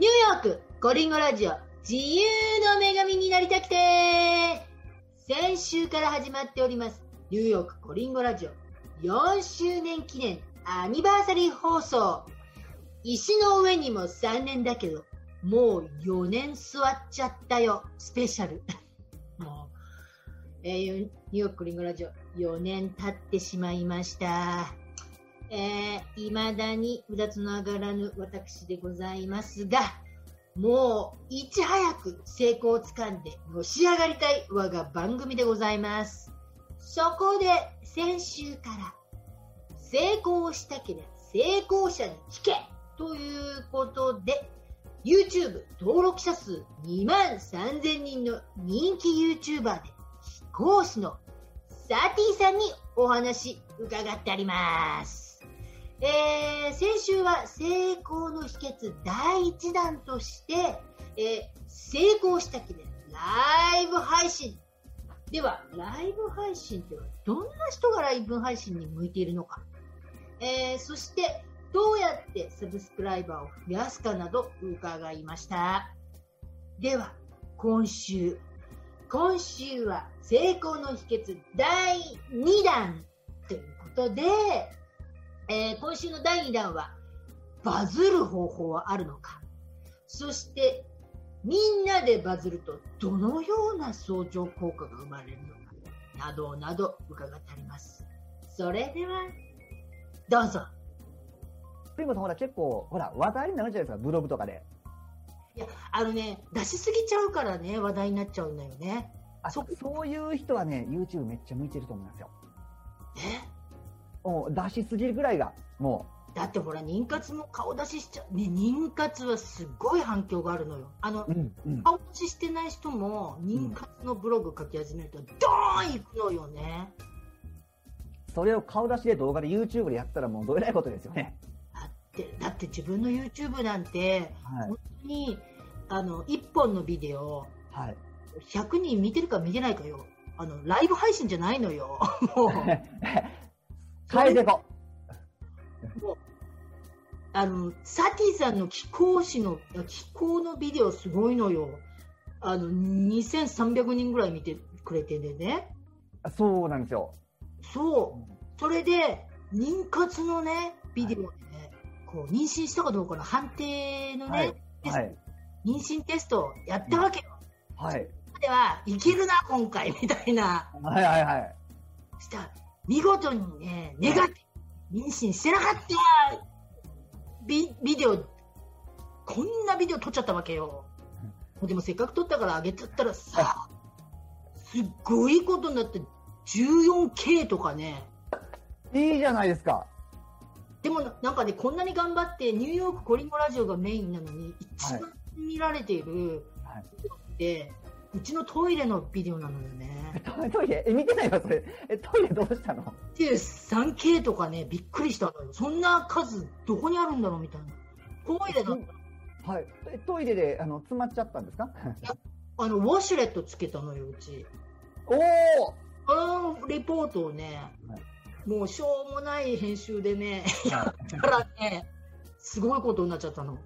ニューヨークコリンゴラジオ自由の女神になりたくて先週から始まっておりますニューヨークコリンゴラジオ。4周年記念アニバーサリー放送。石の上にも3年だけどもう4年座っちゃったよ。スペシャル。もう、えー、ニューヨークコリンゴラジオ4年経ってしまいました。えー、未だにうだつの上がらぬ私でございますが、もう、いち早く成功をつかんで、のし上がりたい我が番組でございます。そこで、先週から、成功したければ成功者に聞けということで、YouTube 登録者数2万3000人の人気 YouTuber で、飛行士のサティさんにお話伺ってあります。えー、先週は成功の秘訣第1弾として、えー、成功した記念ライブ配信。では、ライブ配信ってどんな人がライブ配信に向いているのか。えー、そして、どうやってサブスクライバーを増やすかなど伺いました。では、今週。今週は成功の秘訣第2弾ということで、えー、今週の第2弾は、バズる方法はあるのか。そして、みんなでバズるとどのような相乗効果が生まれるのか、などなど伺ってあります。それでは、どうぞ。ピンコさんほら結構、ほら、話題になるじゃないですか、ブログとかで。いや、あのね、出しすぎちゃうからね、話題になっちゃうんだよね。あそそういう人はね、YouTube めっちゃ向いてると思いますよ。え？もう出しすぎるぐらいが、もう。だってほら、妊活も顔出ししちゃう。ね、妊活はすごい反響があるのよ。あの、うんうん、顔出ししてない人も、妊活のブログ書き始めると、ドーンいくのよね。それを顔出しで動画で YouTube でやったらもうどえらいことですよね。だって、だって自分の YouTube なんて、はい、本当に、あの、1本のビデオ、はい、100人見てるか見てないかよ。あの、ライブ配信じゃないのよ。もう。変えてこ。あの、サティさんの気候誌の、気候のビデオすごいのよ。あの、2300人ぐらい見てくれてんでね。そうなんですよ。そう。それで、妊活のね、ビデオでね、こう、妊娠したかどうかの判定のね、はい、はい、妊娠テストやったわけよ。はい。では、いけるな、今回、みたいな。はいはいはい。したら、見事にね、ネガティブ、妊娠してなかったビビデオ、こんなビデオ撮っちゃったわけよ。でもせっかく撮ったからあげちゃったらさ、すっごいことになって 14K とかね。いいじゃないですか。でもなんかね、こんなに頑張ってニューヨークコリンゴラジオがメインなのに、一番見られている、はい、うちのトイレのビデオなのよね。トイレえ、見てないわ、それ。え、トイレどうしたの ?3K とかね、びっくりしたのよ。そんな数、どこにあるんだろうみたいな。トイレだった。はい。トイレで、あの、詰まっちゃったんですか？あの、ウォシュレットつけたのよ、うち。おおあの、レポートをね、はい、もうしょうもない編集でね、やったらね、すごいことになっちゃったの。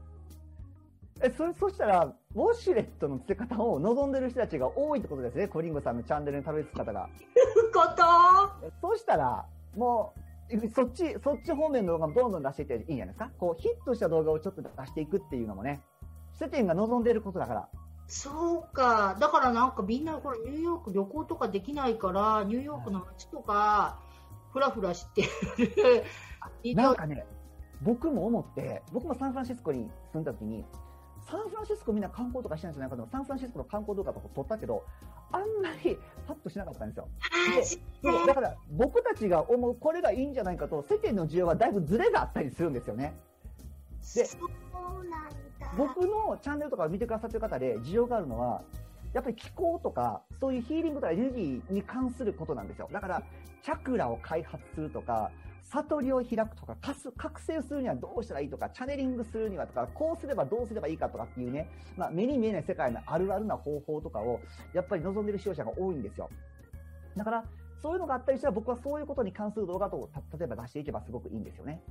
え、そ、そしたら、ウォシュレットの付け方を望んでる人たちが多いってことですね。コリンゴさんのチャンネルにたどり着く方が。こと？そうしたら、もう、そっち、そっち方面の動画もどんどん出していっていいんじゃないですか？こう、ヒットした動画をちょっと出していくっていうのもね、世間が望んでることだから。そうか。だからなんかみんなこれニューヨーク旅行とかできないから、ニューヨークの街とか、ふらふらしてる。なんかね、僕も思って、僕もサンフランシスコに住んだ時に、サンフランシスコみんな観光とかしてないんじゃないかとサンフランシスコの観光動画とか撮ったけど、あんまりパッとしなかったんですよ。でだから僕たちが思うこれがいいんじゃないかと世間の需要はだいぶズレがあったりするんですよね。で、僕のチャンネルとかを見てくださってる方で需要があるのは、やっぱり気候とか、そういうヒーリングとかエネルギーに関することなんですよ。だから、チャクラを開発するとか、悟りを開くとか、覚醒するにはどうしたらいいとか、チャネリングするにはとか、こうすればどうすればいいかとかっていうね、まあ、目に見えない世界のあるあるな方法とかを、やっぱり望んでる視聴者が多いんですよ。だから、そういうのがあったりしたら僕はそういうことに関する動画と例えば出していけばすごくいいんですよね。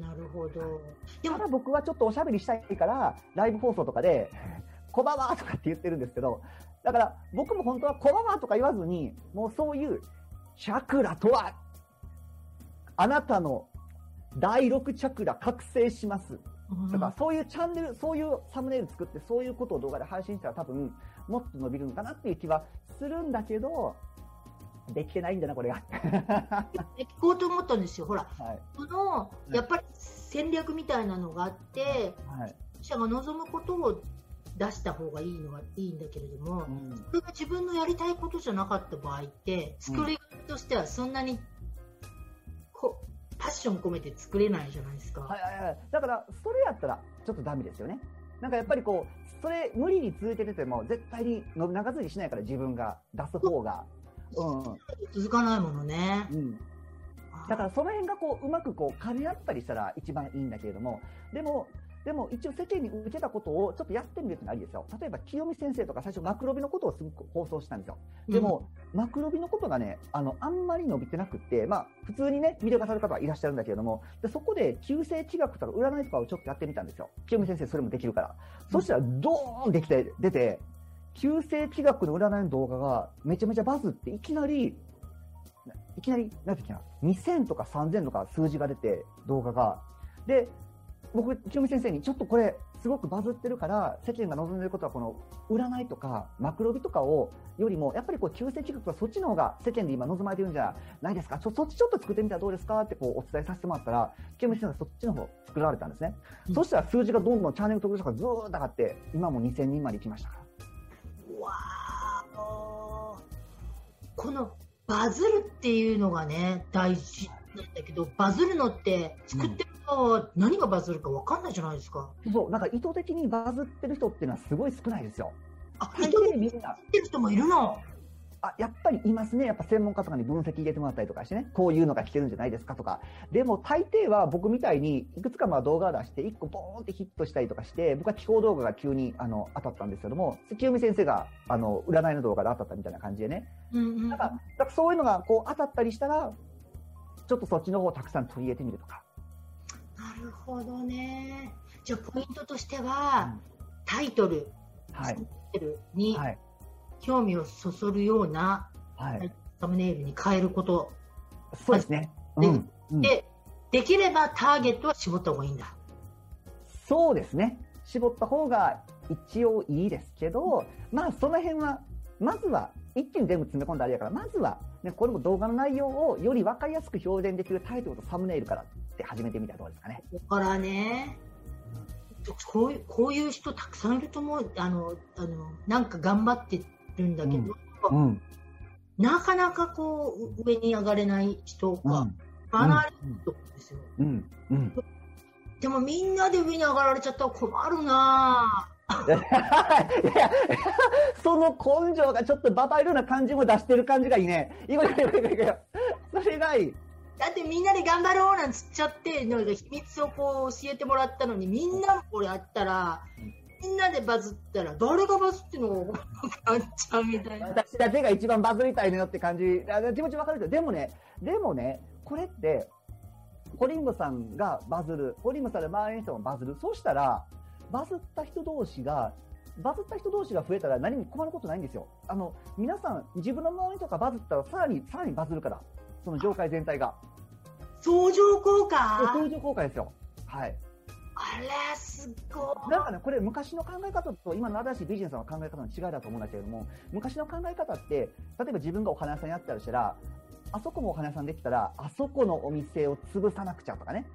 なるほど。でも僕はちょっとおしゃべりしたいから、ライブ放送とかで、こばばとかって言ってるんですけど、だから僕も本当はこばばとか言わずに、もうそういう、チャクラとは、あなたの第6チャクラ覚醒します。とか、そういうチャンネル、そういうサムネイル作って、そういうことを動画で配信したら多分、もっと伸びるのかなっていう気はするんだけど、できてないんだな、これが。聞こうと思ったんですよ。ほら、はい。この、やっぱり戦略みたいなのがあって、はい。記者が望むことを出した方がいいのはいいんだけれども、うんそれが自分のやりたいことじゃなかった場合って、作りとしてはそんなにこパッション込めて作れないじゃないですか。はいはいはい。だから、それやったら、ちょっとダメですよね。なんかやっぱりこう、それ無理に続けてても、絶対に長続きしないから自分が出す方が。うん。続かないものね。うん。だからその辺がこう、うまくこう、兼ね合ったりしたら一番いいんだけれども、でも、でも一応世間に受けたことをちょっとやってみるってのありですよ。例えば清美先生とか最初マクロビのことをすごく放送したんですよ。でも、マクロビのことがね、あの、あんまり伸びてなくって、まあ、普通にね、魅了化される方はいらっしゃるんだけれども、でそこで、旧星地学とか占いとかをちょっとやってみたんですよ。清美先生、それもできるから。そしたら、ドーンできて、出て、旧星地学の占いの動画がめちゃめちゃバズって、いきなり、いきなり、なんていうかな、2000とか3000とか数字が出て、動画が。で、僕、清美先生に、ちょっとこれ、すごくバズってるから、世間が望んでることは、この、占いとか、マクロビとかを、よりも、やっぱりこう、旧世地学はそっちの方が世間で今望まれてるんじゃないですかちょ、そっちちょっと作ってみたらどうですか？ってこう、お伝えさせてもらったら、清美先生がそっちの方作られたんですね。うんそしたら数字がどんどんチャンネル登録者がずーっと上がって、今も2000人まで行きましたから。わーこのバズるっていうのがね、大事なんだけど、バズるのって、作ってる何がバズるか分かんないじゃないですか。そう、なんか意図的にバズってる人っていうのはすごい少ないですよ。あ、大人抵みんな、ってる人もいるの？あ、やっぱりいますね。やっぱ専門家とかに分析入れてもらったりとかしてね、こういうのが来てるんじゃないですかとか。でも大抵は僕みたいにいくつかまあ動画を出して1個ボーンってヒットしたりとかして、僕は気候動画が急にあの当たったんですけども、清美先生があの占いの動画で当たったみたいな感じでね。うんうんだから、だからそういうのがこう当たったりしたら、ちょっとそっちの方をたくさん取り入れてみるとか。なるほどね。じゃあポイントとしては、タイトル、はい。サムネイルにはい。興味をそそるようなはい。サムネイルに変えること。そうですね。うでん。うんで、できればターゲットは絞った方がいいんだ。そうですね。絞った方が一応いいですけど、まあその辺は、まずは、一気に全部詰め込んだあれやから、まずは、ね、これも動画の内容をより分かりやすく表現できるタイトルとサムネイルからって始めてみたらどうですかね。だからね、こういうこういう人たくさんいると思う。あの、あのなんか頑張ってるんだけど、うん。なかなかこう、上に上がれない人うん。が離れると思うんですよ。うん。うん。でもみんなで上に上がられちゃったら困るなぁ。いや、その根性がちょっとババいるような感じも出してる感じがいいね。いいよいいよいいよいいよそれがいい。だってみんなで頑張ろうなんつっちゃって、なんか秘密をこう教えてもらったのに、みんなもこれやったら、みんなでバズったら、誰がバズってのか分かっちゃうみたいな。私だけが一番バズりたいのよって感じ、気持ちわかるけど、でもね、でもね、これって、コリンゴさんがバズる、コリンゴさんで周りの人もバズる、そうしたら、バズった人同士が、バズった人同士が増えたら何に困ることないんですよ。あの、皆さん、自分の周りとかバズったら、さらに、さらにバズるから、その業界全体が。相乗効果？相乗効果ですよ。はい。あれ、すごい。なんかね、これ昔の考え方と今の新しいビジネスの考え方の違いだと思うんだけれども、昔の考え方って、例えば自分がお花屋さんやったりしたら、あそこもお花屋さんできたら、あそこのお店を潰さなくちゃとかね、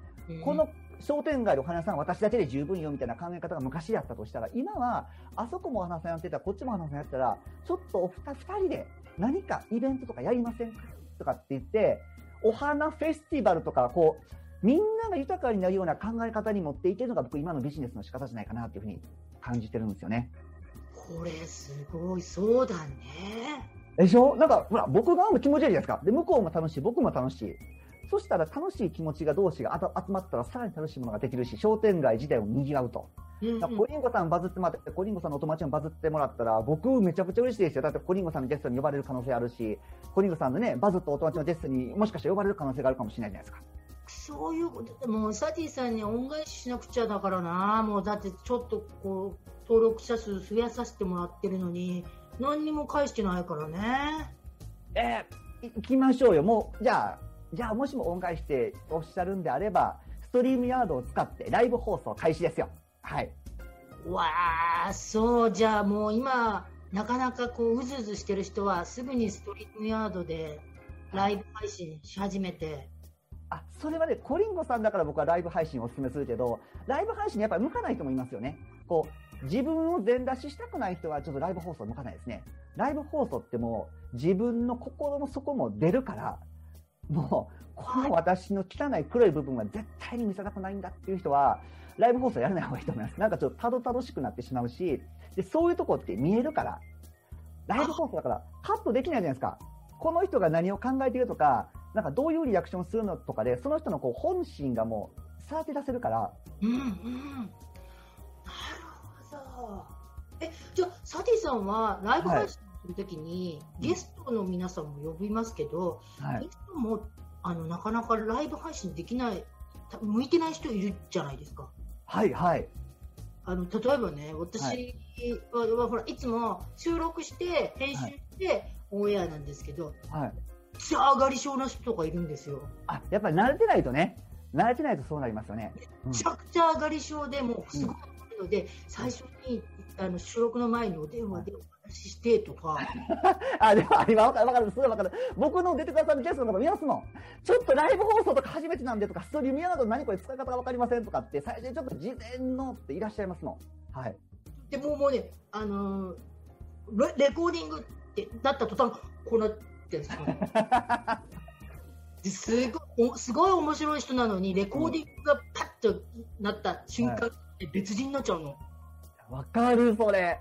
この商店街のお花屋さんは私だけで十分よみたいな考え方が昔やったとしたら、今は、あそこもお花屋さんやってたら、こっちもお花屋さんやったら、ちょっとお二二人で何かイベントとかやりませんか？とかって言って、お花フェスティバルとか、こう、みんなが豊かになるような考え方に持っていけるのが僕今のビジネスの仕方じゃないかなというふうに感じてるんですよね。これ、すごい、そうだね。でしょ？なんか、ほら、僕側も気持ちいいじゃないですか。で、向こうも楽しい、僕も楽しい。そしたら楽しい気持ちが同士が集まったらさらに楽しいものができるし、商店街自体も賑わうと。うんコリンゴさんバズってもらって、コリンゴさんのお友達もバズってもらったら、僕めちゃくちゃ嬉しいですよ。だってコリンゴさんのゲストに呼ばれる可能性あるし、コリンゴさんのね、バズったお友達のゲストにもしかしたら呼ばれる可能性があるかもしれないじゃないですか。そういうこともうサティさんに恩返ししなくちゃだからなもうだってちょっとこう登録者数増やさせてもらってるのに何にも返してないからねえー、行きましょうよ。もう、じゃあ、じゃあもしも恩返しておっしゃるんであれば、ストリームヤードを使ってライブ放送開始ですよ。はい。わあそうじゃあもう今なかなかこううずうずしてる人はすぐにストリームヤードでライブ配信し始めてあ、それはね、コリンゴさんだから僕はライブ配信をお勧めするけど、ライブ配信にやっぱり向かない人もいますよね。こう、自分を全出ししたくない人はちょっとライブ放送向かないですね。ライブ放送ってもう自分の心の底も出るから、もう、この私の汚い黒い部分は絶対に見せたくないんだっていう人は、ライブ放送やらない方がいいと思います。なんかちょっとたどたどしくなってしまうし、で、そういうとこって見えるから、ライブ放送だからカットできないじゃないですか。この人が何を考えているとか、なんかどういうリアクションするのとかで、その人のこう本心がもう、さらけ出せるから、うんうん。なるほど。えじゃあサティさんはライブ配信するときに、ゲストの皆さんも呼びますけど、はいゲ。ストもあのなかなかライブ配信できないた向いてない人いるじゃないですかはい、はい。あの例えばね私は,、はほらいつも収録して編集してオンエアなんですけど、はい。じゃあ上がり症な人とかいるんですよあ、やっぱり慣れてないとね、慣れてないとそうなりますよね。うんめちゃくちゃ上がり症でもうすごいので、最初にあの収録の前にお電話でお話ししてとか、あ、でも、あ今わかるわかる、すごいわかる。僕の出てくださるゲストの方見ますもん。ちょっとライブ放送とか初めてなんでとか、ストリームやなど何これ使い方がわかりませんとかって、最初にちょっと事前のっていらっしゃいますもん。はい。でもうもうね、あのーレレコーディングってなった途端、こうなってるすよ。ですごいおすごい面白い人なのに、レコーディングがパッとなった瞬間、別人になっちゃうの？わかる、それ。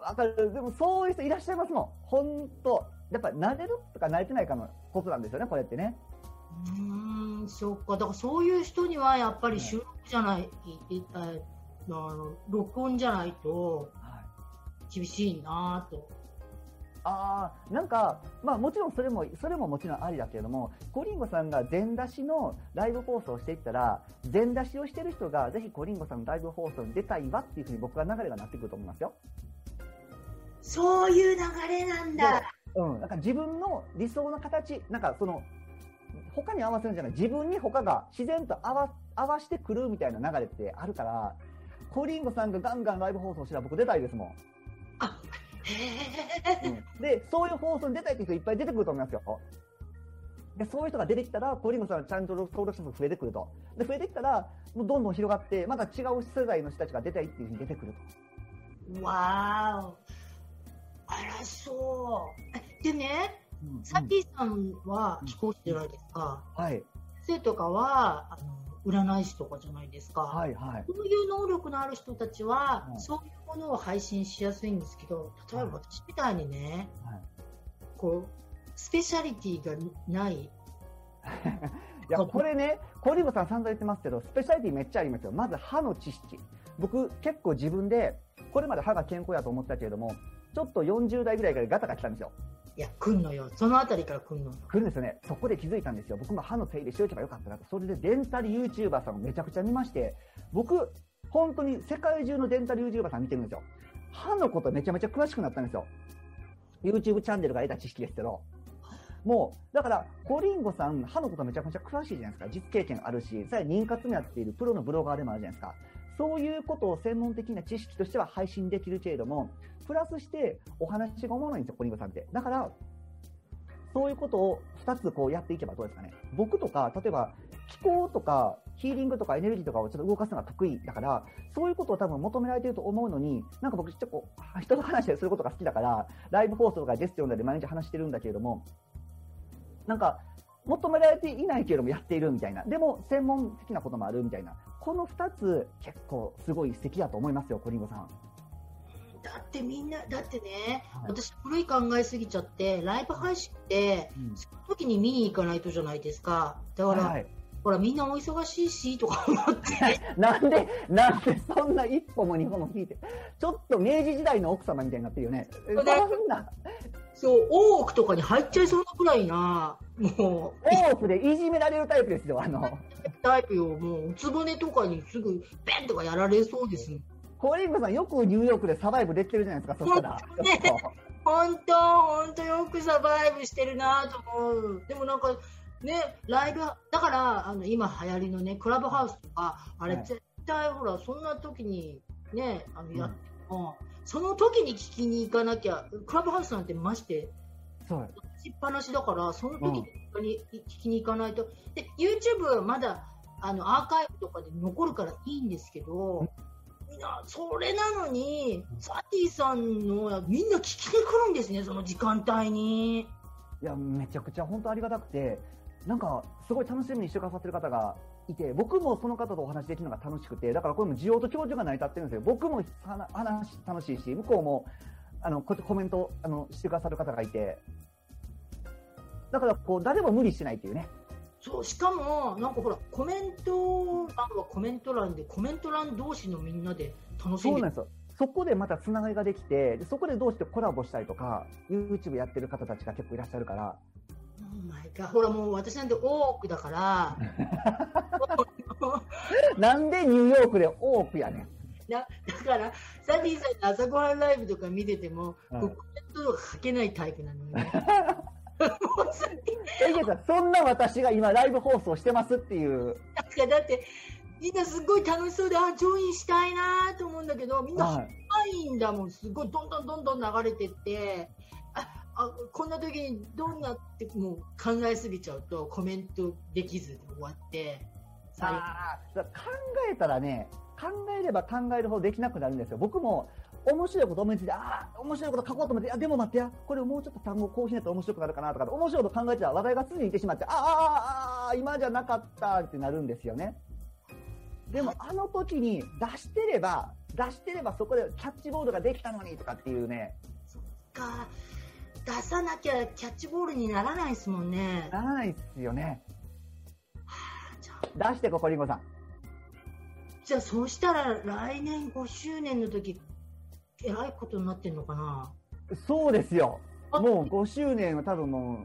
わかる。でも、そういう人いらっしゃいますもん。ほんと。やっぱ、慣れるとか慣れてないかのことなんですよね、これってね。うーん、そうか。だからそういう人にはやっぱり収録じゃない、いいあの録音じゃないとはい。厳しいなぁと。ああ、なんか、まあもちろんそれも、それももちろんありだけれども、コリンゴさんが全出しのライブ放送をしていったら、全出しをしてる人が、ぜひコリンゴさんのライブ放送に出たいわっていうふうに僕は流れがなってくると思いますよ。そういう流れなんだ。うん。なんか自分の理想の形、なんかその、他に合わせるんじゃない、自分に他が自然と合わ、合わしてくるみたいな流れってあるから、コリンゴさんがガンガンライブ放送したら僕出たいですもん。へー で、そういう放送に出たいって人いっぱい出てくると思いますよ。で、そういう人が出てきたら、コリンゴさんはちゃんと登録者数増えてくると。で、増えてきたら、もうどんどん広がって、また違う世代の人たちが出たいっていうふうに出てくると。わーお。あら、そう。えでね、うんサティさんは貴公子じゃないですか。はい。先生とかは、あの占い師とかじゃないですか。はい、はい。そういう能力のある人たちは、はいそういうものを配信しやすいんですけど、例えば私みたいにね、はいこう、スペシャリティがない。いや、これね、コリンゴさん散々言ってますけど、スペシャリティめっちゃありますよ。まず歯の知識。僕、結構自分で、これまで歯が健康やと思ってたけれども、ちょっと40代ぐらいからガタが来たんですよ。いや、来んのよ。そのあたりから来んの。来るんですよね。そこで気づいたんですよ。僕も歯の手入れしておけばよかったなと。それでデンタル YouTuber さんをめちゃくちゃ見まして、僕、本当に世界中のデンタル YouTuber さん見てるんですよ。歯のことめちゃめちゃ詳しくなったんですよ。YouTube チャンネルが得た知識ですけど。もう、だから、コリンゴさん、歯のことめちゃくちゃ詳しいじゃないですか。実経験あるし、さらに妊活もやっているプロのブロガーでもあるじゃないですか。そういうことを専門的な知識としては配信できるけれども、プラスしてお話がおもろいんですよ、コリンゴさんって。だから、そういうことを2つこうやっていけばどうですかね。僕とか、例えば気候とかヒーリングとかエネルギーとかをちょっと動かすのが得意だから、そういうことを多分求められてると思うのに、なんか僕ちょっとこう、人と話したりすることが好きだから、ライブ放送とかゲスト呼んだり毎日話してるんだけれども、なんか、求められていないけれどもやっているみたいな。でも、専門的なこともあるみたいな。この2つ、結構すごい素敵だと思いますよ、コリンゴさん。だってみんな、だってね、はい私古い考えすぎちゃって、ライブ配信って、うんその時に見に行かないとじゃないですか。だから、はいほら、みんなお忙しいし、とか思って。なんで、なんでそんな一歩も二歩も引いて、ちょっと明治時代の奥様みたいになってるよね。そんな、そう、大奥とかに入っちゃいそうなくらいな、もう、大奥でいじめられるタイプですよ。あの、タイプよ、もう、うつぼねとかにすぐ、ペンとかやられそうです。コリンゴさんよくニューヨークでサバイブできてるじゃないですか、そしたら。本当ね本当、よくサバイブしてるなと思う。でもなんか、ね、ライブ、だから、あの、今流行りのね、クラブハウスとか、あれはい絶対ほら、そんな時に、ね、あの、やっても、その時に聞きに行かなきゃ、クラブハウスなんてまして、そう。しっぱなしだから、その時に聞きに行かないと。で、YouTube はまだ、あの、アーカイブとかで残るからいいんですけど、みんな、それなのに、サティさんの、みんな聞きに来るんですね、その時間帯に。いや、めちゃくちゃ本当ありがたくて、なんか、すごい楽しみにしてくださってる方がいて、僕もその方とお話できるのが楽しくて、だからこれも需要と供給が成り立ってるんですよ。僕も話話楽しいし、向こうも、あの、こうやってコメント、あの、してくださる方がいて、だから、こう、誰も無理してないっていうね。そう、しかも、なんかほら、コメント欄はコメント欄で、コメント欄同士のみんなで楽しんでそうなんですよ。そこでまたつながりができて、でそこでどうしてコラボしたりとか、YouTube やってる方たちが結構いらっしゃるから、オーマイガーほらもう私なんて多くだから、なんでニューヨークで多くやねん。なだから、サティさんの朝ごはんライブとか見てても、はいコメントが書けないタイプなのよね。もうさえ、いやそんな私が今ライブ放送してますっていう。なんかだって、みんなすごい楽しそうで、あ、ジョインしたいなと思うんだけど、みんなはい。早いんだもん、すごいどんどんどんどん流れてって、あ、あこんな時にどんなってもう考えすぎちゃうとコメントできずで終わって、最後あ考えたらね、考えれば考えるほどできなくなるんですよ。僕も面白いこと思いついて、ああ、面白いこと書こうと思って、あ、でも待ってや、これもうちょっと単語こうしないと面白くなるかなとか、面白いこと考えてたら話題がすぐにいってしまって、あーあー、あー今じゃなかったってなるんですよね。でも、あの時に出してれば、出してればそこでキャッチボールができたのにとかっていうね、か出さなきゃキャッチボールにならないですもんね。ならないですよね。じゃあ出してここ、りんごさん。じゃあそうしたら来年5周年の時えらいことになってんのかな？そうですよ。あもう5周年は多分も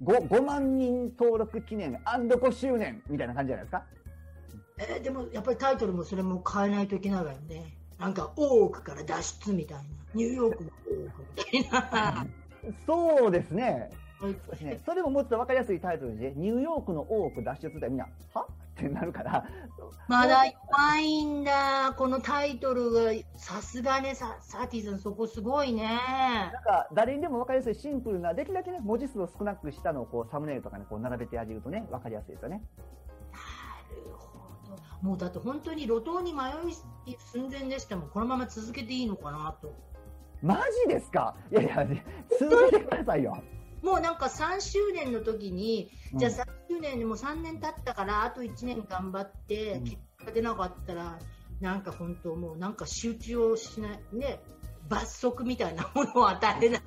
う 5, 5万人登録記念 &5 周年みたいな感じじゃないですか？えーでもやっぱりタイトルもそれも変えないといけないわよね。なんか大奥から脱出みたいな。ニューヨークの大奥みたいな。そうですね。そうそうですね。それももっと分かりやすいタイトルで、ニューヨークの大奥脱出ってみんな、は？ってなるから。まだいっぱいんだ。このタイトルが、さすがね、ササーティズン、そこすごいね。なんか、誰にでも分かりやすいシンプルな、できるだけね、文字数を少なくしたのをこう、サムネイルとかに、こう、並べてあげるとね、分かりやすいですよね。もうだって本当に路頭に迷い寸前でしたもん。このまま続けていいのかなと。マジですか？いやいや、続けてくださいよ。もうなんか3周年の時に、じゃあ9年でも3年経ったからあと1年頑張って、結果出なかったらなんか本当もうなんか集中をしないね罰則みたいなものを与えない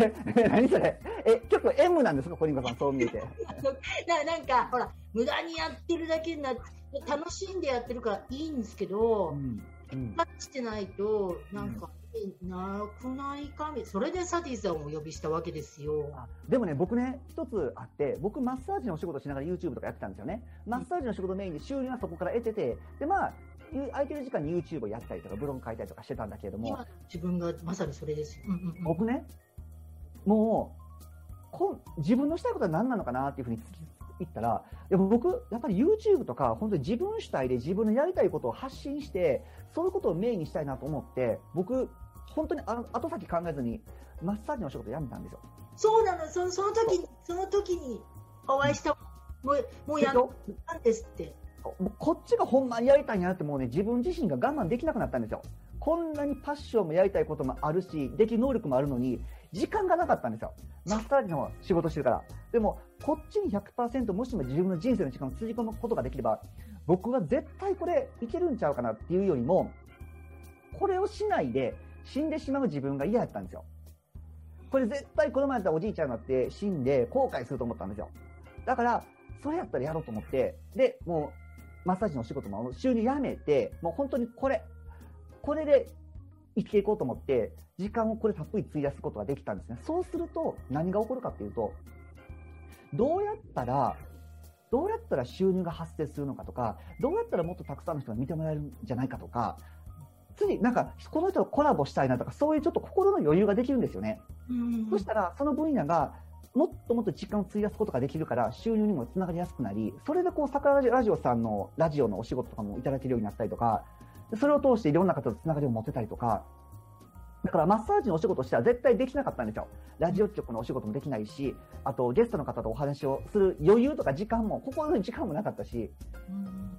え 何それ？え結構 M なんですか？小林さんそう見て。ななんかほら無駄にやってるだけになって楽しんでやってるからいいんですけど、うん。うん、パッチてないとなんか、なくないかみそれでサティさんをお呼びしたわけですよ。あでもね、僕ね、一つあって、僕、マッサージのお仕事しながら YouTube とかやってたんですよね。マッサージの仕事メインで収入はそこから得てて、で、まあ、ゆ空いてる時間に YouTube をやったりとか、ブログ書いたりとかしてたんだけれども今、、自分がまさにそれですよ。うんうんうん僕ね、もうこん、自分のしたいことは何なのかなっていうふうに突き言ったら、いや僕、やっぱり YouTube とか、本当に自分主体で自分のやりたいことを発信して、そういうことをメインにしたいなと思って、僕、本当にあ後先考えずに、マッサージのお仕事辞めたんですよ。そうなの、そのその時に、その時にお会いした、もう、もうやったんですって。こっちがほんまにやりたいんやなってもうね、自分自身が我慢できなくなったんですよ。こんなにパッションもやりたいこともあるし、できる能力もあるのに、時間がなかったんですよ。マッサージの仕事してるから。でも、こっちに100%もしも自分の人生の時間をつぎ込むことができれば、僕は絶対これいけるんちゃうかなっていうよりも、これをしないで死んでしまう自分が嫌やったんですよ。これ絶対この前やったらおじいちゃんになって死んで後悔すると思ったんですよ。だから、それやったらやろうと思って、で、もう、マッサージのお仕事も収入やめて、もう本当にこれ、これで生きていこうと思って、時間をこれたっぷり費やすことができたんですね。そうすると、何が起こるかっていうと、どうやったら、どうやったら収入が発生するのかとか、どうやったらもっとたくさんの人が見てもらえるんじゃないかとか、次、なんか、この人とコラボしたいなとか、そういうちょっと心の余裕ができるんですよね。うんそしたら、その分野が、もっともっと時間を費やすことができるから、収入にもつながりやすくなり、それでこう、桜ラジオさんのラジオのお仕事とかもいただけるようになったりとか、それを通していろんな方とつながりを持てたりとか、だからマッサージのお仕事としては絶対できなかったんですよ。ラジオ局のお仕事もできないし、あとゲストの方とお話をする余裕とか時間も、心の時間もなかったし、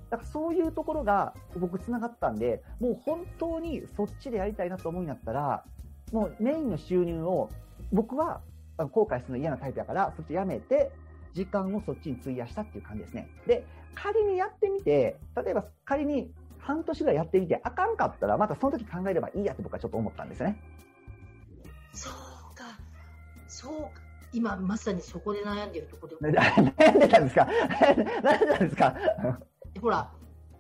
だからそういうところが僕つながったんで、もう本当にそっちでやりたいなと思うんやったら、もうメインの収入を僕は後悔するの嫌なタイプやから、そっちやめて、時間をそっちに費やしたっていう感じですね。で、仮にやってみて、例えば仮に半年ぐらいやってみて、あかんかったら、またその時考えればいいやって僕はちょっと思ったんですよね。そうか、そうか。今まさにそこで悩んでるところで、悩んでたんですか？悩んでたんですか？ほら、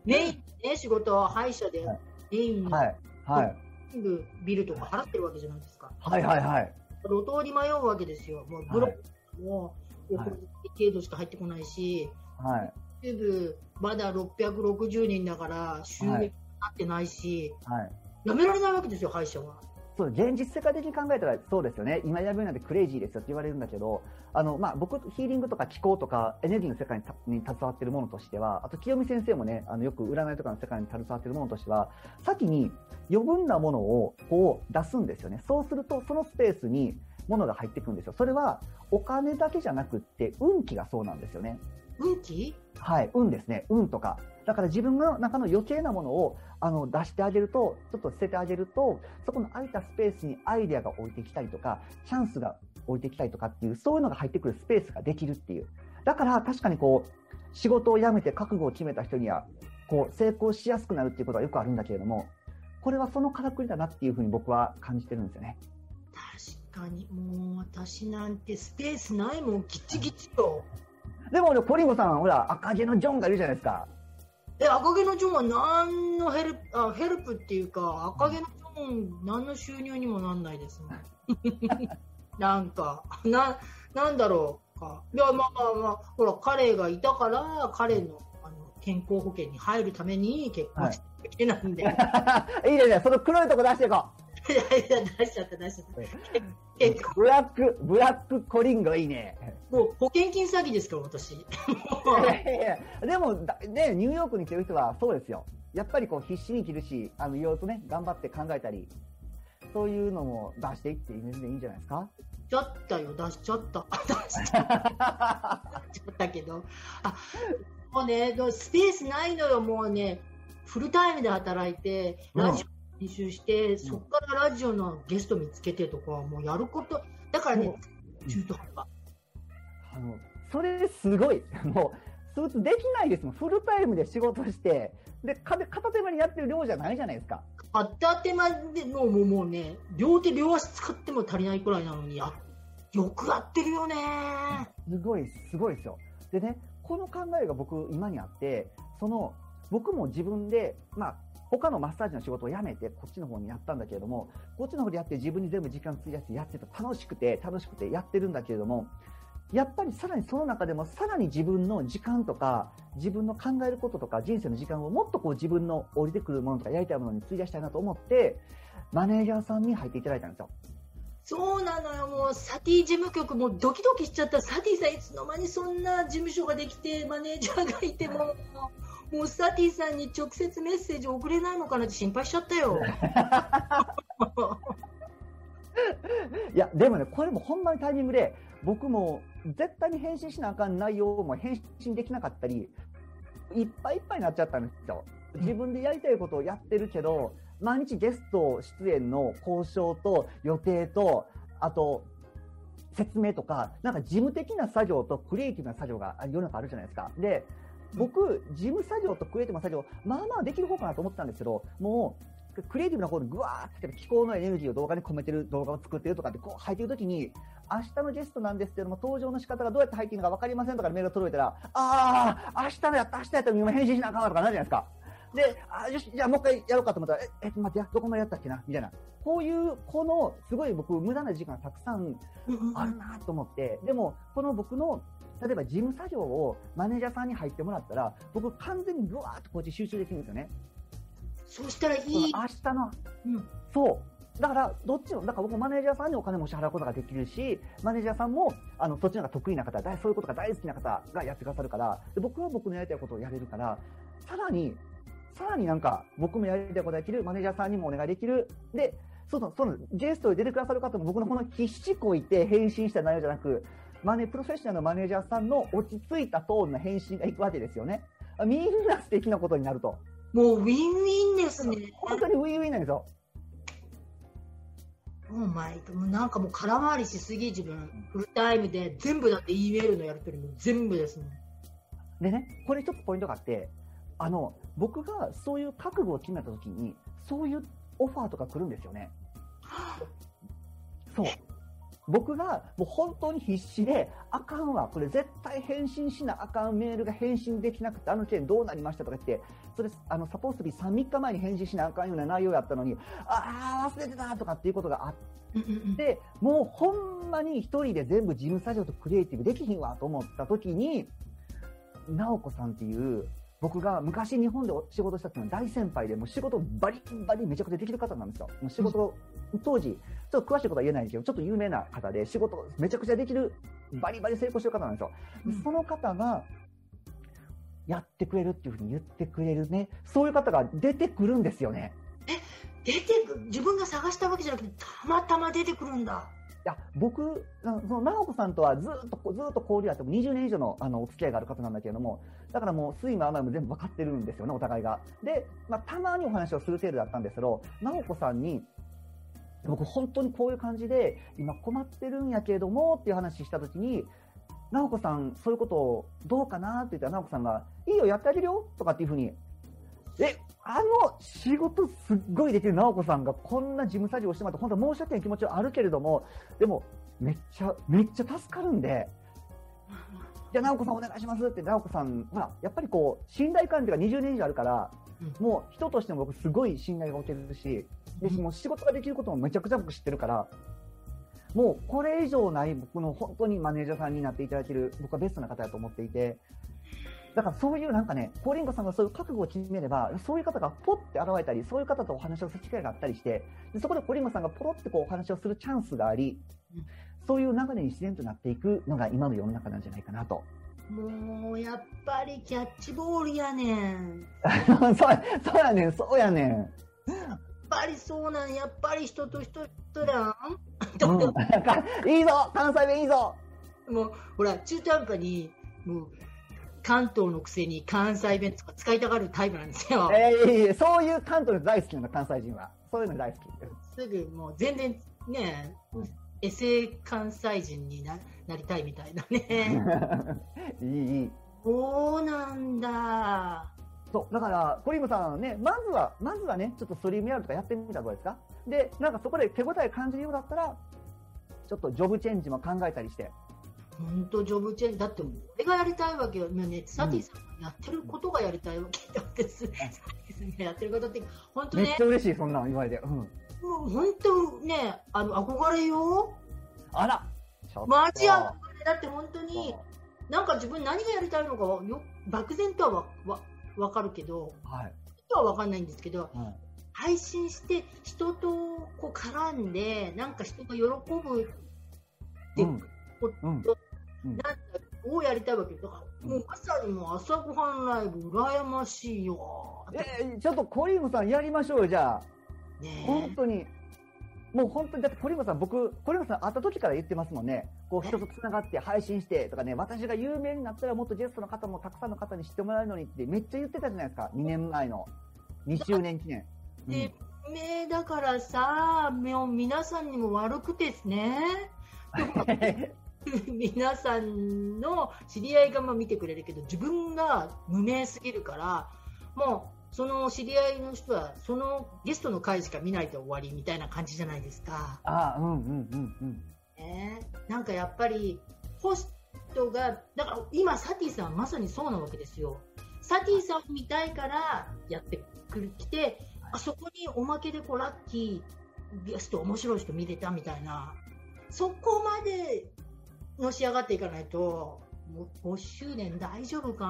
メインね、仕事、歯医者ではいメインのはい。はい。全部ビルとか払ってるわけじゃないですか。はいはいはい。路頭に迷うわけですよ。もうブロックもおはい程度しか入ってこないし、はい。全部まだ660人だから収入はいになってないし、はい。やめられないわけですよ、歯医者は。そう現実世界的に考えたらそうですよね、今やるなんてクレイジーですよって言われるんだけど、あのまあ、僕、ヒーリングとか気候とかエネルギーの世界にたに携わっているものとしては、あと清美先生もね、あのよく占いとかの世界に携わっているものとしては、先に余分なものをこう出すんですよね、そうすると、そのスペースに物が入ってくるんですよ、それはお金だけじゃなくって、運気がそうなんですよね。運気？はい、運ですね、運とか。だから自分の中の余計なものをあの出してあげると、ちょっと捨ててあげると、そこの空いたスペースにアイデアが置いてきたりとか、チャンスが置いてきたりとかっていう、そういうのが入ってくるスペースができるっていう。だから確かにこう、仕事を辞めて覚悟を決めた人には、こう、成功しやすくなるっていうことはよくあるんだけれども、これはそのからくりだなっていうふうに僕は感じてるんですよね。確かに、もう私なんてスペースないもん、ギチギチよ。でも俺、ポリンゴさん、ほら、赤毛のジョンがいるじゃないですか。え、赤毛のジョンは何のヘルプ、あ、ヘルプっていうか、赤毛のジョン、何の収入にもなんないですもん。なんか、な、なんだろうか。いや、まあまあまあ、ほら、彼がいたから、彼の、あの、健康保険に入るために結婚しただけなんで。い、やいいですね、その黒いとこ出していこう。いや、出しちゃった、出しちゃった。結構、ブラック、ブラックコリンゴいいね。もう保険金詐欺ですから、私。いやいやでも、だね、ニューヨークに来てる人はそうですよ。やっぱりこう必死に生きるし、あの、いろいろとね、頑張って考えたり、そういうのも出していってイメージでいいんじゃないですか？ちゃったよ、出しちゃった。出しちゃったけど。あ、もうね、スペースないのよ、もうね、フルタイムで働いて、うんラジオ練習して、そこからラジオのゲスト見つけてとか、もうやること、だからね、中途半端。あの、それすごい。もう、スーツできないですもん。フルタイムで仕事して、で、か片手間にやってる量じゃないじゃないですか。片手間でもうもうもうね、両手両足使っても足りないくらいなのにや、よくやってるよね。すごい、すごいですよ。でね、この考えが僕、今にあって、その、僕も自分で、まあ、他のマッサージの仕事を辞めて、こっちの方にやったんだけれども、こっちの方でやって自分に全部時間費やしてやってた楽しくて、楽しくてやってるんだけれども、やっぱりさらにその中でもさらに自分の時間とか、自分の考えることとか人生の時間をもっとこう自分の降りてくるものとかやりたいものに費やしたいなと思って、マネージャーさんに入っていただいたんですよ。そうなのよ、もうサティ事務局もドキドキしちゃった、サティさん、いつの間にそんな事務所ができて、マネージャーがいても、もうサティさんに直接メッセージ送れないのかなって心配しちゃったよ。いや、でもね、これもほんまにタイミングで、僕も絶対に返信しなあかん内容も返信できなかったり、いっぱいいっぱいになっちゃったんですよ。自分でやりたいことをやってるけど、毎日ゲスト出演の交渉と予定と、あと、説明とか、なんか事務的な作業とクリエイティブな作業が世の中あるじゃないですか。で、僕、事務作業とクリエイティブな作業、まあまあできる方かなと思ってたんですけど、もう、クリエイティブな方にぐわーって気候のエネルギーを動画に込めてる動画を作ってるとかってこう入ってるときに、明日のゲストなんですけども、登場の仕方がどうやって入っているのか分かりませんとかメールが届いたら、ああ、明日のやった、明日やったら今返信しなあかんわとかなるじゃないですか。で、あ、よし、じゃあもう一回やろうかと思ったら、え、えっと待って、どこまでやったっけなみたいな。こういう、この、すごい僕、無駄な時間たくさんあるなと思って、でも、この僕の、例えば事務作業をマネージャーさんに入ってもらったら、僕完全にぐわーっとこっち集中できるんですよね。そうしたらいい。明日の、うんそう。だから、どっちも、だから僕マネージャーさんにお金も支払うことができるし、マネージャーさんも、あの、そっちの方が得意な方、大そういうことが大好きな方がやってくださるから、で僕は僕のやりたいことをやれるから、さらに、さらになんか、僕もやりたいことができる、マネージャーさんにもお願いできる、で、そうそう、その、ゲストで出てくださる方も僕のこの必死こいて返信した内容じゃなく、マネ、プロフェッショナルのマネージャーさんの落ち着いたトーンの返信がいくわけですよね。あみんな素敵なことになると。もうウィンウィンですね。本当にウィンウィンなんですよ。 Oh my もうなんかもう空回りしすぎ自分。フルタイムで全部だって E メールのやり取りも全部ですもん。でね、これちょっとポイントがあって、あの、僕がそういう覚悟を決めたときに、そういうオファーとか来るんですよね。そう。僕がもう本当に必死で、あかんわ、これ絶対返信しなあかんメールが返信できなくて、あの件どうなりましたとか言って、それ、あの、サポートビ3、3日前に返信しなあかんような内容やったのに、ああ、忘れてたとかっていうことがあっうんうんうんで、もうほんまに一人で全部事務作業とクリエイティブできひんわと思った時に、直子さんっていう、僕が昔日本で仕事したっていうのは大先輩で、もう仕事バリバリめちゃくちゃできる方なんですよ。もう仕事、当時、ちょっと詳しいことは言えないんですけど、ちょっと有名な方で、仕事めちゃくちゃできる、バリバリ成功してる方なんですよ。でうんその方が、やってくれるっていうふうに言ってくれるね、そういう方が出てくるんですよね。出てく自分が探したわけじゃなくてたまたま出てくるんだ。いや、僕、その、直子さんとはずっと、ずっと交流あって、も20年以上の、あの、お付き合いがある方なんだけれども、だからもう、睡魔甘いも全部分かってるんですよね、お互いが。で、まあ、たまにお話をする程度だったんですけど、直子さんに、僕、本当にこういう感じで、今困ってるんやけれども、っていう話したときに、直子さん、そういうことをどうかなって言ったら、直子さんが、いいよ、やってあげるよ、とかっていうふうに、え、あの仕事すっごいできる直子さんがこんな事務作業をしてもらって、本当は申し訳ない気持ちはあるけれども、でも、めっちゃ、めっちゃ助かるんで、じゃあ、直子さんお願いしますって、直子さん、まあ、やっぱりこう、信頼関係が20年以上あるから、うん。もう人としても僕すごい信頼がおけるし、で、うんもう仕事ができることもめちゃくちゃ僕知ってるから、もうこれ以上ない僕の本当にマネージャーさんになっていただける、僕はベストな方だと思っていて、だからそういうなんかね、コーリンゴさんがそういう覚悟を決めれば、そういう方がポッて現れたり、そういう方とお話をする機会があったりして、でそこでコーリンゴさんがポロってこうお話をするチャンスがありうん、そういう流れに自然となっていくのが今の世の中なんじゃないかなと。もうやっぱりキャッチボールやねん。そう、そうやねん、そうやねん。やっぱりそうなん、やっぱり人と人とらん。うん、いいぞ関西弁いいぞもうほら中途半端にもう関東のくせに関西弁とか使いたがるタイプなんですよ。えーそういう関東で大好きなの、関西人は。そういうの大好き。すぐもう全然ね、エセ関西人にななりたいみたいなね。いい、いい。そうなんだ。そう、だから、コリムさんね、まずは、まずはね、ちょっとストリームやるとかやってみたらどうですか？で、なんかそこで手応え感じるようだったら、ちょっとジョブチェンジも考えたりして。本当ジョブチェンジ。だって俺がやりたいわけよ、もうね、サティさんがやってることがやりたいわけなんです、サティさんがやってることって本当ね。めっちゃ嬉しい、そんなん言われて。うん。もう本当ねあの憧れよ。あらマジ憧れ。だって本当になんか自分何がやりたいのかはよ漠然とはわわ分かるけどはい。とは分かんないんですけどうん。配信して人とこう絡んでなんか人が喜ぶって、うん。うん。なんだをやりたいわけ？よだからもうまさにもう朝ごはんライブ羨ましいよえーちょっとコリムさんやりましょうよ、じゃあ。ね本当に。もう本当に、だってコリムさん、僕、コリムさん会った時から言ってますもんね。こう、人と繋がって配信してとかね、私が有名になったらもっとゲストの方もたくさんの方に知ってもらえるのにってめっちゃ言ってたじゃないですか。2年前の。2周年記念。うんで、名だからさ、もう皆さんにも悪くてですね。皆さんの知り合いがまあ見てくれるけど、自分が無名すぎるから、もうその知り合いの人は、そのゲストの回しか見ないと終わりみたいな感じじゃないですか。ああ、うんうんうんうん。ね、なんかやっぱり、ホストが、だから今、サティさんはまさにそうなわけですよ。サティさんを見たいからやってくる来て、あそこにおまけでこうラッキーゲスト面白い人見れたみたいなそこまでのし上がっていかないと5周年大丈夫か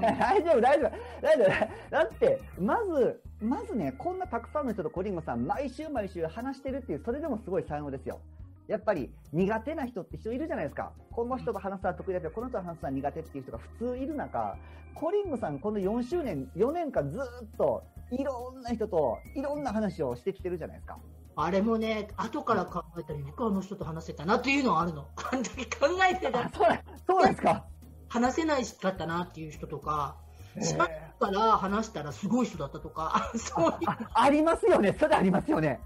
な？大丈夫、大丈夫。大丈夫。だって、まず、まずね、こんなたくさんの人とコリンゴさん、毎週毎週話してるっていう、それでもすごい才能ですよ。やっぱり、苦手な人って人いるじゃないですか。この人と話すのは得意だけど、この人と話すのは苦手っていう人が普通いる中、コリンゴさん、この4周年、4年間ずっと、いろんな人と、いろんな話をしてきてるじゃないですか。あれもね後から考えたらよくあの人と話せたなっていうのはあるの。あんだけ考えてたあ、そうですか。話せないかったなっていう人とかえ知らなーから話したらすごい人だったとか そういう。あありますよね。それありますよね。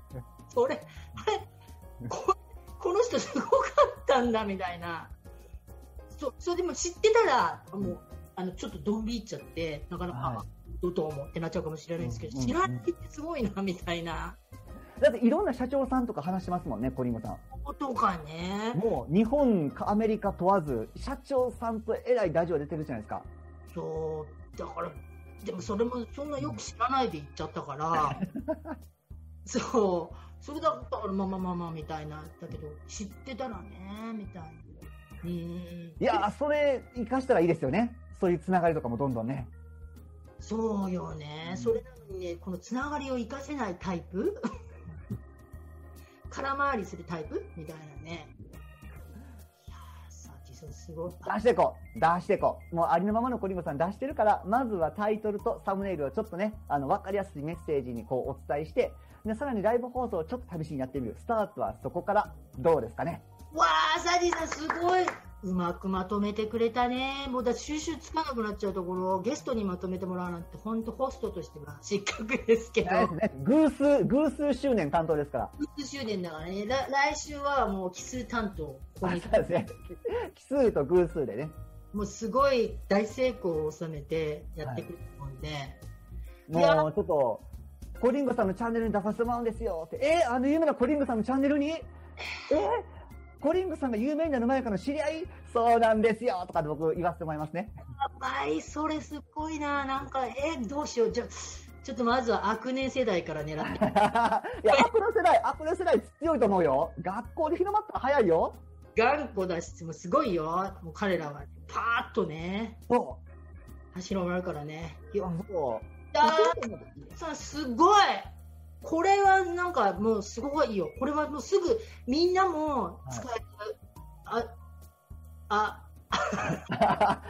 それ、あれここの人すごかったんだみたいな、そそれでも知ってたら、もうあのちょっとドン引いちゃって、なかなか、はどうと思ってなっちゃうかもしれないんですけど、知らないってすごいなみたいなだっていろんな社長さんとか話してますもんね、コリンゴさん。ことかね、もう日本かアメリカ問わず、社長さんとえらいラジオ出てるじゃないですか。そう、だから、でもそれもそんなよく知らないで言っちゃったから、そう、それだったから、まあまあまあまあみたいな、だけど、知ってたらね、みたいな。うんいやー、それ生かしたらいいですよね。そういうつながりとかもどんどんね。そうよね、それなのにね、このつながりを生かせないタイプ？空回りするタイプ？みたいなね。いやー、さすごい。出していこう。出していこう。もうありのままのコリンゴさん出してるから、まずはタイトルとサムネイルをちょっとね、あの、わかりやすいメッセージにこうお伝えして、で、さらにライブ放送をちょっと試しにやってみる。スタートはそこから、どうですかね？わー、サディさん、すごい。うまくまとめてくれたね。もうだ収集つかなくなっちゃうところをゲストにまとめてもらうなんて、本当ホストとしては失格ですけど、ね、偶数、偶数周年担当ですから。10周年だからね、来来週はもう奇数担当、ここそうですね。奇数と偶数でね。もうすごい大成功を収めてやってくると思うんで、いやもうちょっと、コリンゴさんのチャンネルに出させてもらうんですよって。えーあの有名なコリンゴさんのチャンネルに？えーコリンゴさんが有名になる前からの知り合いそうなんですよとかで僕言わせてもらいますね。やばい、それすっごいな、なんか、えどうしよう、じゃちょっとまずは悪年世代から狙って、いや、悪の世代、悪の世代強いと思うよ。学校で広まったら早いよ。頑固だし、もうすごいよ、もう彼らは、パーッとね、そ走り回るからね。う。いや、そう。ださあ、すごいこれはなんかもうすごいよ。これはもうすぐみんなも使える。あ、あ、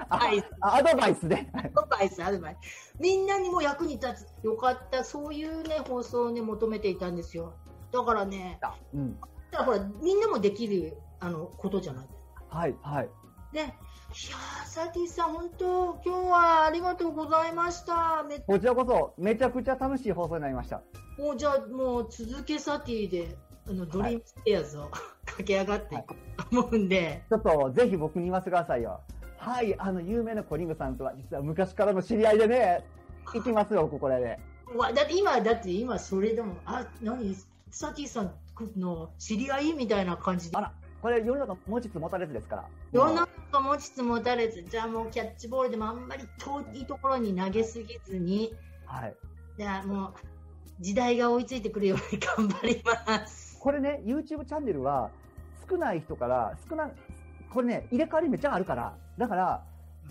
はい、あアドバイスで。アドバイス、アドバイス。みんなにも役に立つ。よかった。そういうね、放送をね、求めていたんですよ。だからね、うん。だからほら、みんなもできる、あの、ことじゃない。はい、はい。ね。いやー、サティさん、本当、今日はありがとうございました。めこちらこそ、めちゃくちゃ楽しい放送になりました。もうじゃあ、もう続けサティで、あの、 Dream Stairs を、駆け上がっていこうと思うんで、ちょっと、ぜひ僕に言わせてくださいよ。はい、あの、有名なコリングさんとは、実は昔からの知り合いでね、行きますよ、ここで。うわだって今、だって今、それでも、あ、何、サティさんの知り合いみたいな感じであ、ら、これ世の中持ちつ持たれずですから。世の中持ちつ持たれず、じゃあもうキャッチボールでもあんまり遠いところに投げすぎずに、はい。じゃあもう、時代が追いついてくるように頑張ります。これね、YouTube チャンネルは、少ない人から、少な、これね、入れ替わりめっちゃあるから、だから、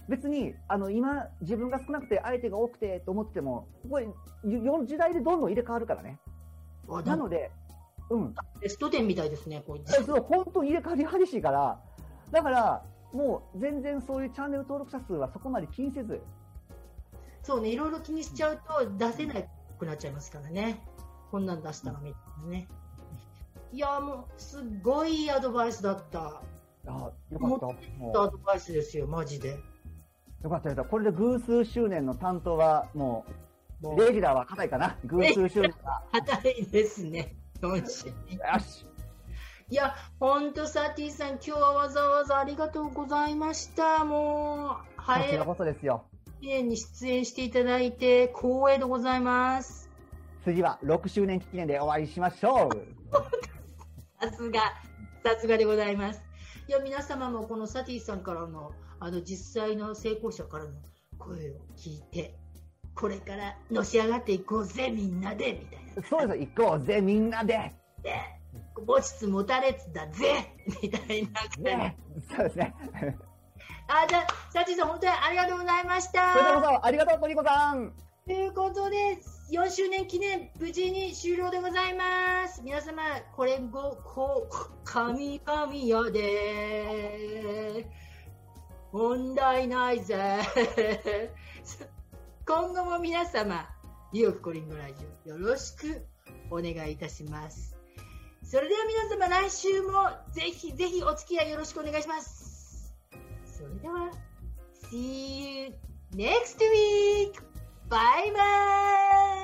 別に、あの、今、自分が少なくて、相手が多くて、と思ってても、これ、よ時代でどんどん入れ替わるからね。わなので、うん。ベスト10みたいですね、こいつ。そう、本当に入れ替わり激しいから、だから、もう全然そういうチャンネル登録者数はそこまで気にせず、そうね、いろいろ気にしちゃうと出せなくなっちゃいますからね。こんなん出したのみたいなね。いや、もう、すっごいアドバイスだった。あよかった。もアドバイスですよ、マジで。うよかったよかった。これで偶数周年の担当は、もう、もう、レギュラーは硬いかな。偶数周年は。硬いですね。いや、ほんと、サティさん、今日はわざわざありがとうございました。もう、こちら早こそですよ。いに出演していただいて、光栄でございます。次は6周年記念でお会いしましょう。さすが、さすがでございます。いや、皆様もこのサティさんからの、あの、実際の成功者からの声を聞いて、これからのし上がっていこうぜ、みんなで、みたいな。そうです、行こうぜ、みんなで。で、持ちつ持たれつだぜ、みたいな感じ。ね、そうですね。あ、じゃあ、サチさん、本当にありがとうございました。それでこそ、ありがとう、トリコさん。ということで、4周年記念、無事に終了でございます。皆様、これご、こ、神々やで。問題ないぜ。今後も皆様、リオフコリンゴラジオよろしくお願いいたします。それでは皆様、来週もぜひぜひお付き合いよろしくお願いします。それでは、See you next week! Bye bye!